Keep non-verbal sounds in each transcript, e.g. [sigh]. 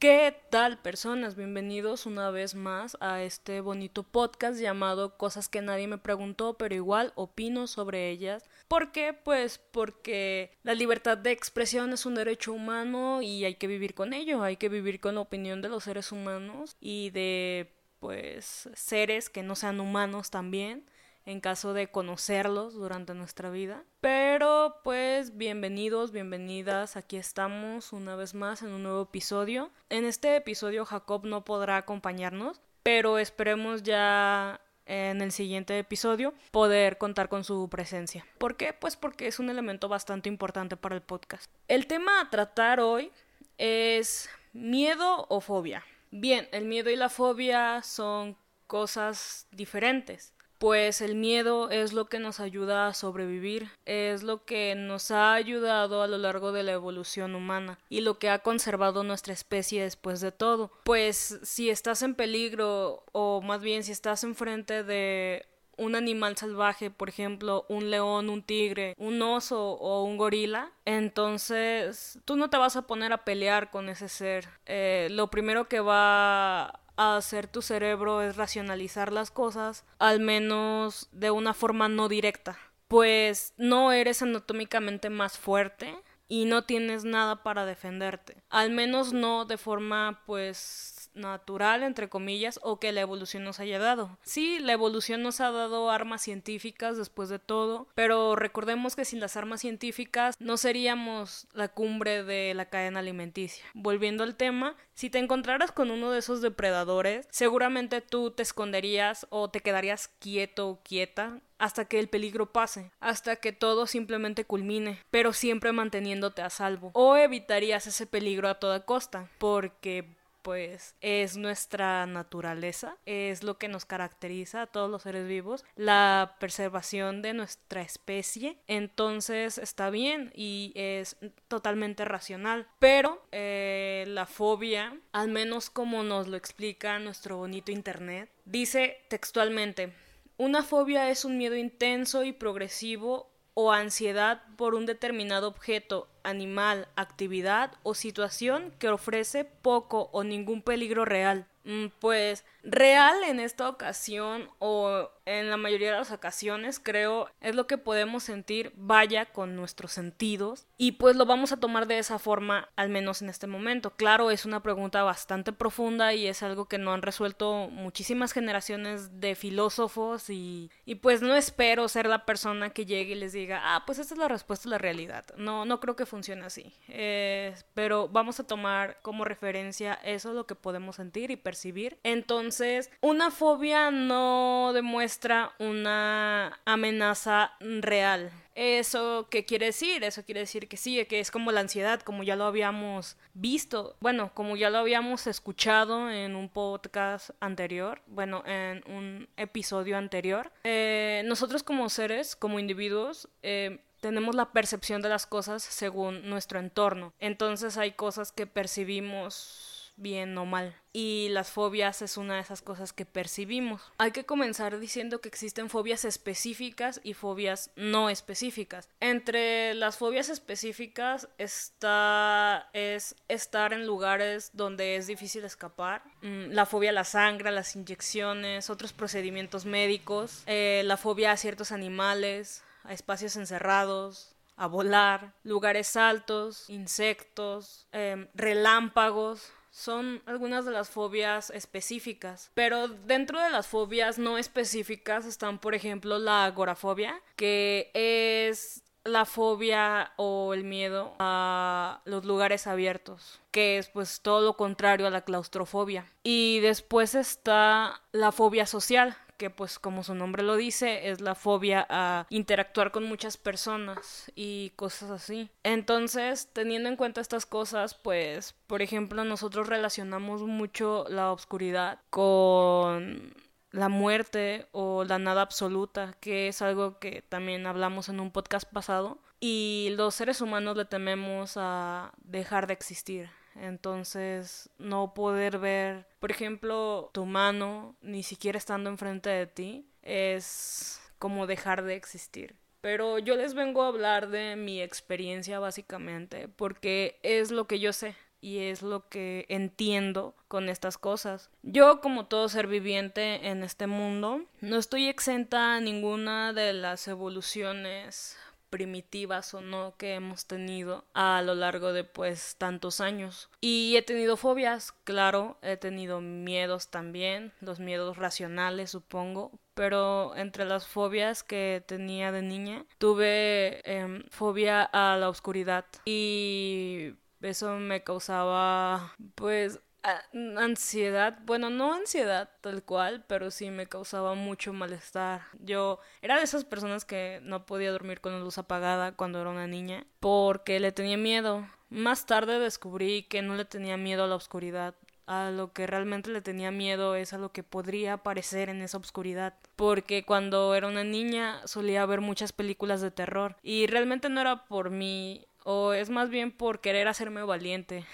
¿Qué tal personas? Bienvenidos una vez más a este bonito podcast llamado Cosas que nadie me preguntó, pero igual opino sobre ellas. ¿Por qué? Pues porque la libertad de expresión es un derecho humano y hay que vivir con ello, hay que vivir con la opinión de los seres humanos y de pues seres que no sean humanos también en caso de conocerlos durante nuestra vida. Pero pues bienvenidos, bienvenidas, aquí estamos una vez más en un nuevo episodio. En este episodio Jacob no podrá acompañarnos, pero esperemos ya en el siguiente episodio poder contar con su presencia. ¿Por qué? Pues porque es un elemento bastante importante para el podcast. El tema a tratar hoy es miedo o fobia. Bien, el miedo y la fobia son cosas diferentes pues el miedo es lo que nos ayuda a sobrevivir, es lo que nos ha ayudado a lo largo de la evolución humana y lo que ha conservado nuestra especie después de todo. Pues si estás en peligro o más bien si estás enfrente de un animal salvaje, por ejemplo, un león, un tigre, un oso o un gorila, entonces tú no te vas a poner a pelear con ese ser. Eh, lo primero que va hacer tu cerebro es racionalizar las cosas, al menos de una forma no directa. Pues no eres anatómicamente más fuerte y no tienes nada para defenderte. Al menos no de forma pues natural, entre comillas, o que la evolución nos haya dado. Sí, la evolución nos ha dado armas científicas después de todo, pero recordemos que sin las armas científicas no seríamos la cumbre de la cadena alimenticia. Volviendo al tema, si te encontraras con uno de esos depredadores, seguramente tú te esconderías o te quedarías quieto o quieta hasta que el peligro pase, hasta que todo simplemente culmine, pero siempre manteniéndote a salvo. O evitarías ese peligro a toda costa, porque pues es nuestra naturaleza, es lo que nos caracteriza a todos los seres vivos, la preservación de nuestra especie, entonces está bien y es totalmente racional, pero eh, la fobia, al menos como nos lo explica nuestro bonito internet, dice textualmente, una fobia es un miedo intenso y progresivo o ansiedad por un determinado objeto, animal, actividad o situación que ofrece poco o ningún peligro real. Mm, pues real en esta ocasión o en la mayoría de las ocasiones creo es lo que podemos sentir vaya con nuestros sentidos y pues lo vamos a tomar de esa forma al menos en este momento. Claro, es una pregunta bastante profunda y es algo que no han resuelto muchísimas generaciones de filósofos y, y pues no espero ser la persona que llegue y les diga, ah, pues esta es la respuesta a la realidad. No, no creo que funcione así. Eh, pero vamos a tomar como referencia eso lo que podemos sentir y percibir. Entonces, una fobia no demuestra una amenaza real. ¿Eso qué quiere decir? Eso quiere decir que sí, que es como la ansiedad, como ya lo habíamos visto, bueno, como ya lo habíamos escuchado en un podcast anterior, bueno, en un episodio anterior. Eh, nosotros como seres, como individuos, eh, tenemos la percepción de las cosas según nuestro entorno. Entonces hay cosas que percibimos bien o mal. Y las fobias es una de esas cosas que percibimos. Hay que comenzar diciendo que existen fobias específicas y fobias no específicas. Entre las fobias específicas está es estar en lugares donde es difícil escapar. Mm, la fobia a la sangre, las inyecciones, otros procedimientos médicos, eh, la fobia a ciertos animales, a espacios encerrados, a volar, lugares altos, insectos, em, relámpagos, son algunas de las fobias específicas. Pero dentro de las fobias no específicas están, por ejemplo, la agorafobia, que es la fobia o el miedo a los lugares abiertos, que es pues todo lo contrario a la claustrofobia. Y después está la fobia social, que pues como su nombre lo dice, es la fobia a interactuar con muchas personas y cosas así. Entonces, teniendo en cuenta estas cosas, pues, por ejemplo, nosotros relacionamos mucho la oscuridad con la muerte o la nada absoluta, que es algo que también hablamos en un podcast pasado, y los seres humanos le tememos a dejar de existir. Entonces, no poder ver, por ejemplo, tu mano, ni siquiera estando enfrente de ti, es como dejar de existir. Pero yo les vengo a hablar de mi experiencia básicamente, porque es lo que yo sé. y es lo que entiendo con estas cosas. Yo, como todo ser viviente en este mundo, no estoy exenta a ninguna de las evoluciones primitivas o no que hemos tenido a lo largo de pues tantos años. Y he tenido fobias, claro, he tenido miedos también, los miedos racionales supongo, pero entre las fobias que tenía de niña tuve em, fobia a la oscuridad y eso me causaba pues ansiedad, bueno, no ansiedad tal cual, pero sí me causaba mucho malestar. Yo era de esas personas que no podía dormir con la luz apagada cuando era una niña porque le tenía miedo. Más tarde descubrí que no le tenía miedo a la oscuridad. A lo que realmente le tenía miedo es a lo que podría aparecer en esa oscuridad. Porque cuando era una niña solía ver muchas películas de terror. Y realmente no era por mí, o es más bien por querer hacerme valiente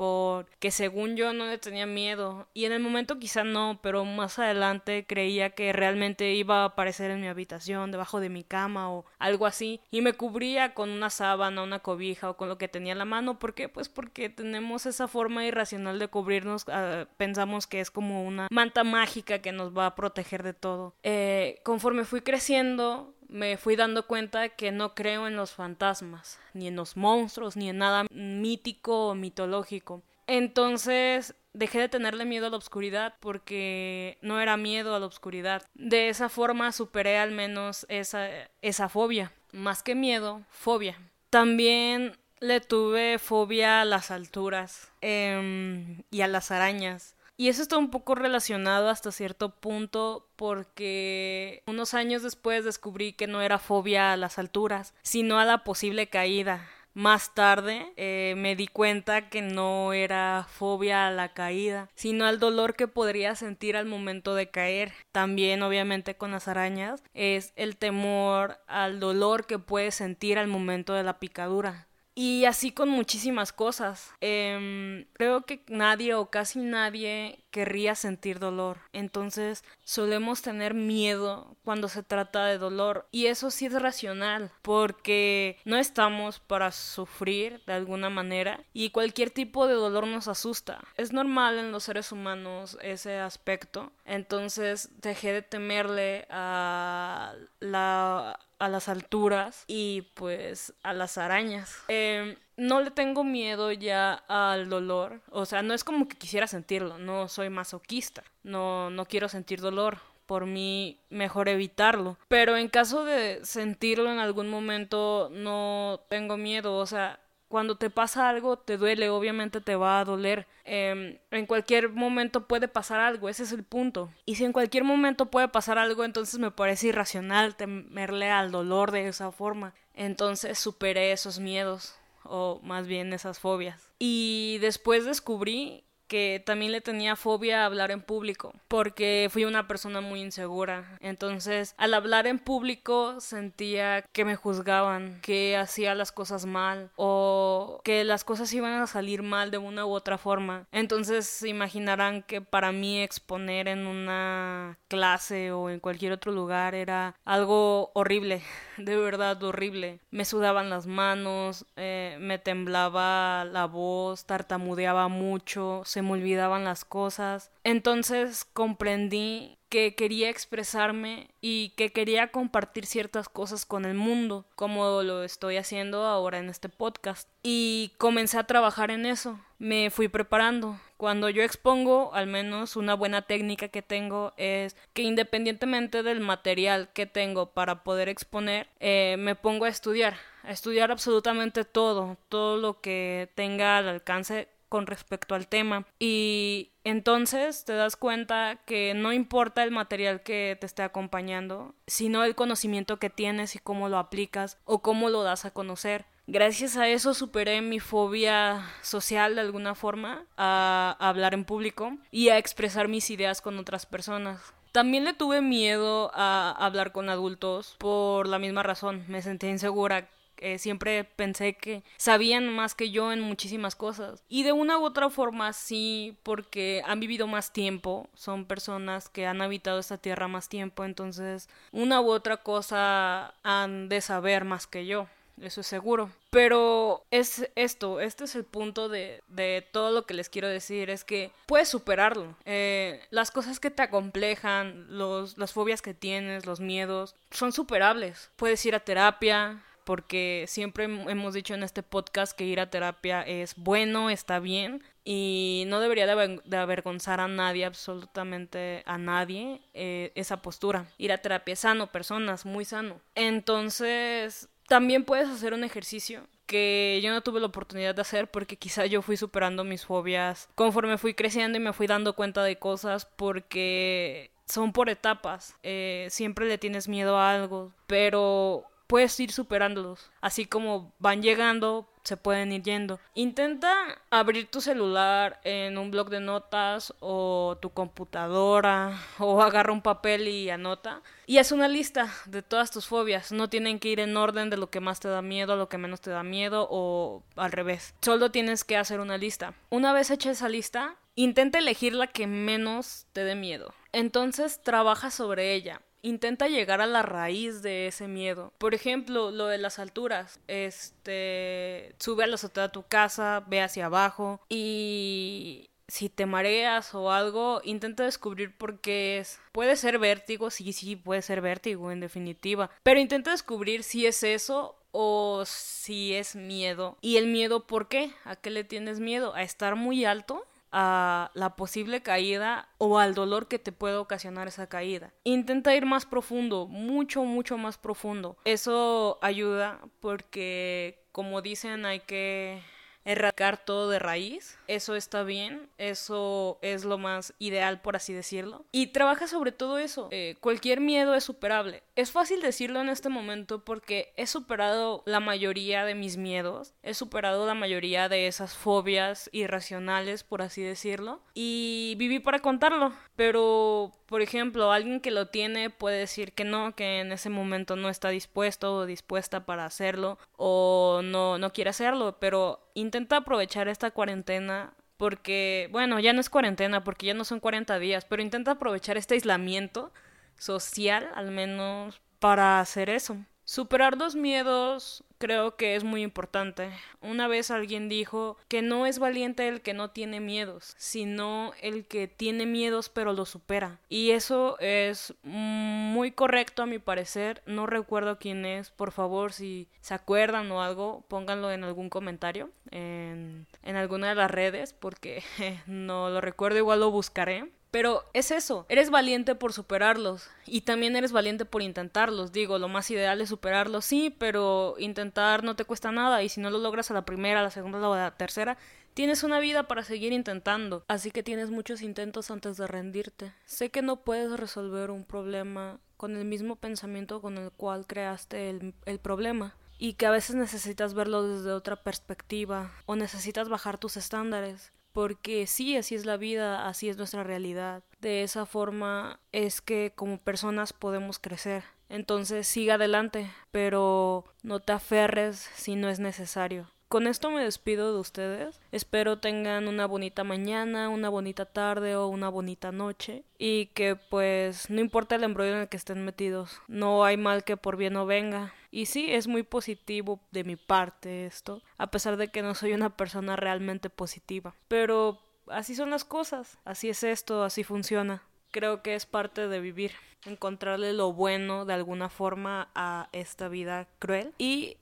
porque según yo no le tenía miedo y en el momento quizá no, pero más adelante creía que realmente iba a aparecer en mi habitación, debajo de mi cama o algo así y me cubría con una sábana, una cobija o con lo que tenía en la mano, ¿por qué? Pues porque tenemos esa forma irracional de cubrirnos, ah, pensamos que es como una manta mágica que nos va a proteger de todo. Eh, conforme fui creciendo, me fui dando cuenta que no creo en los fantasmas, ni en los monstruos, ni en nada mítico o mitológico. Entonces dejé de tenerle miedo a la oscuridad porque no era miedo a la oscuridad. De esa forma superé al menos esa, esa fobia. Más que miedo, fobia. También le tuve fobia a las alturas em, y a las arañas. Y eso está un poco relacionado hasta cierto punto porque unos años después descubrí que no era fobia a las alturas, sino a la posible caída. Más tarde eh, me di cuenta que no era fobia a la caída, sino al dolor que podría sentir al momento de caer. También, obviamente, con las arañas es el temor al dolor que puedes sentir al momento de la picadura. Y así con muchísimas cosas. Em, creo que nadie o casi nadie querría sentir dolor. Entonces solemos tener miedo cuando se trata de dolor. Y eso sí es racional, porque no estamos para sufrir de alguna manera y cualquier tipo de dolor nos asusta. Es normal en los seres humanos ese aspecto. Entonces dejé de temerle a la a las alturas y pues a las arañas. Em, no le tengo miedo ya al dolor, o sea, no es como que quisiera sentirlo, no soy masoquista, no, no quiero sentir dolor, por mí mejor evitarlo. Pero en caso de sentirlo en algún momento no tengo miedo, o sea, cuando te pasa algo te duele, obviamente te va a doler. Em, en cualquier momento puede pasar algo, ese es el punto. Y si en cualquier momento puede pasar algo, entonces me parece irracional temerle al dolor de esa forma. Entonces superé esos miedos, o más bien esas fobias. Y después descubrí que también le tenía fobia a hablar en público, porque fui una persona muy insegura. Entonces, al hablar en público sentía que me juzgaban, que hacía las cosas mal o que las cosas iban a salir mal de una u otra forma. Entonces, imaginarán que para mí exponer en una clase o en cualquier otro lugar era algo horrible, [laughs] de verdad horrible. Me sudaban las manos, eh, me temblaba la voz, tartamudeaba mucho, me olvidaban las cosas. Entonces comprendí que quería expresarme y que quería compartir ciertas cosas con el mundo, como lo estoy haciendo ahora en este podcast. Y comencé a trabajar en eso. Me fui preparando. Cuando yo expongo, al menos una buena técnica que tengo es que independientemente del material que tengo para poder exponer, eh, me pongo a estudiar, a estudiar absolutamente todo, todo lo que tenga al alcance con respecto al tema y entonces te das cuenta que no importa el material que te esté acompañando, sino el conocimiento que tienes y cómo lo aplicas o cómo lo das a conocer. Gracias a eso superé mi fobia social de alguna forma a hablar en público y a expresar mis ideas con otras personas. También le tuve miedo a hablar con adultos por la misma razón. Me sentía insegura eh, siempre pensé que sabían más que yo en muchísimas cosas. Y de una u otra forma sí, porque han vivido más tiempo, son personas que han habitado esta tierra más tiempo, entonces una u otra cosa han de saber más que yo. eso es seguro. Pero es esto, este es el punto de, de todo lo que les quiero decir, es que puedes superarlo. Eh, las cosas que te acomplejan, los, las fobias que tienes, los miedos, son superables. Puedes ir a terapia, porque siempre hemos dicho en este podcast que ir a terapia es bueno, está bien y no debería de, avergonzar a nadie, absolutamente a nadie, eh, esa postura. Ir a terapia es sano, personas, muy sano. Entonces, también puedes hacer un ejercicio que yo no tuve la oportunidad de hacer porque quizá yo fui superando mis fobias conforme fui creciendo y me fui dando cuenta de cosas porque son por etapas. Eh, siempre le tienes miedo a algo, pero puedes ir superándolos. Así como van llegando, se pueden ir yendo. Intenta abrir tu celular en un blog de notas o tu computadora o agarra un papel y anota y haz una lista de todas tus fobias. No tienen que ir en orden de lo que más te da miedo a lo que menos te da miedo o al revés. Solo tienes que hacer una lista. Una vez hecha esa lista, intenta elegir la que menos te dé miedo. Entonces trabaja sobre ella intenta llegar a la raíz de ese miedo. Por ejemplo, lo de las alturas. Este, sube a la azotea de tu casa, ve hacia abajo y si te mareas o algo, intenta descubrir por qué es. Puede ser vértigo, sí, sí, puede ser vértigo en definitiva, pero intenta descubrir si es eso o si es miedo. ¿Y el miedo por qué? ¿A qué le tienes miedo? ¿A estar muy alto? A la posible caída o al dolor que te puede ocasionar esa caída. Intenta ir más profundo, mucho, mucho más profundo. Eso ayuda porque, como dicen, hay que erradicar todo de raíz. Eso está bien, eso es lo más ideal, por así decirlo. Y trabaja sobre todo eso. Eh, cualquier miedo es superable. Es fácil decirlo en este momento porque he superado la mayoría de mis miedos, he superado la mayoría de esas fobias irracionales, por así decirlo, y viví para contarlo. Pero, por ejemplo, alguien que lo tiene puede decir que no, que en ese momento no está dispuesto o dispuesta para hacerlo o no, no quiere hacerlo, pero intenta aprovechar esta cuarentena porque, bueno, ya no es cuarentena porque ya no son 40 días, pero intenta aprovechar este aislamiento social al menos para hacer eso. Superar los miedos creo que es muy importante. Una vez alguien dijo que no es valiente el que no tiene miedos, sino el que tiene miedos pero lo supera. Y eso es muy correcto a mi parecer. No recuerdo quién es. Por favor, si se acuerdan o algo, pónganlo en algún comentario en, en alguna de las redes porque [laughs] no lo recuerdo, igual lo buscaré. Pero es eso, eres valiente por superarlos y también eres valiente por intentarlos. Digo, lo más ideal es superarlos, sí, pero intentar no te cuesta nada y si no lo logras a la primera, a la segunda o a la tercera, tienes una vida para seguir intentando. Así que tienes muchos intentos antes de rendirte. Sé que no puedes resolver un problema con el mismo pensamiento con el cual creaste el, el problema y que a veces necesitas verlo desde otra perspectiva o necesitas bajar tus estándares porque sí, así es la vida, así es nuestra realidad. De esa forma es que como personas podemos crecer. Entonces siga adelante, pero no te aferres si no es necesario. Con esto me despido de ustedes. Espero tengan una bonita mañana, una bonita tarde o una bonita noche. Y que pues no importa el embrollo en el que estén metidos, no hay mal que por bien no venga. Y sí, es muy positivo de mi parte esto, a pesar de que no soy una persona realmente positiva. Pero así son las cosas, así es esto, así funciona creo que es parte de vivir, encontrarle lo bueno de alguna forma a esta vida cruel. Y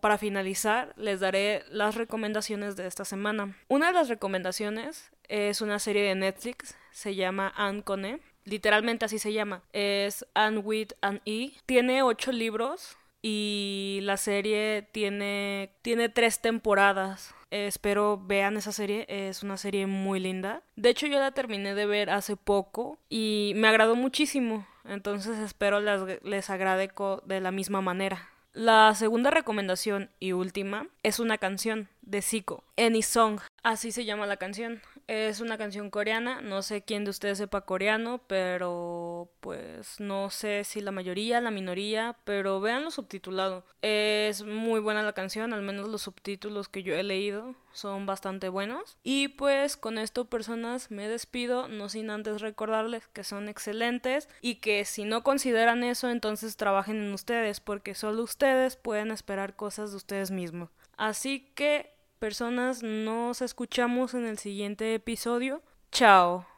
para finalizar, les daré las recomendaciones de esta semana. Una de las recomendaciones es una serie de Netflix, se llama Anne Cone. Literalmente así se llama. Es Anne with an E. Tiene ocho libros y la serie tiene, tiene tres temporadas. Espero vean esa serie, es una serie muy linda. De hecho yo la terminé de ver hace poco y me agradó muchísimo, entonces espero les, les de la misma manera. La segunda recomendación y última es una canción de Zico. Any Song, así se llama la canción. Es una canción coreana, no sé quién de ustedes sepa coreano, pero pues no sé si la mayoría, la minoría, pero veanlo subtitulado. Es muy buena la canción, al menos los subtítulos que yo he leído son bastante buenos. Y pues con esto personas me despido, no sin antes recordarles que son excelentes y que si no consideran eso entonces trabajen en ustedes porque solo ustedes pueden esperar cosas de ustedes mismos. Así que personas, nos escuchamos en el siguiente episodio. Chao.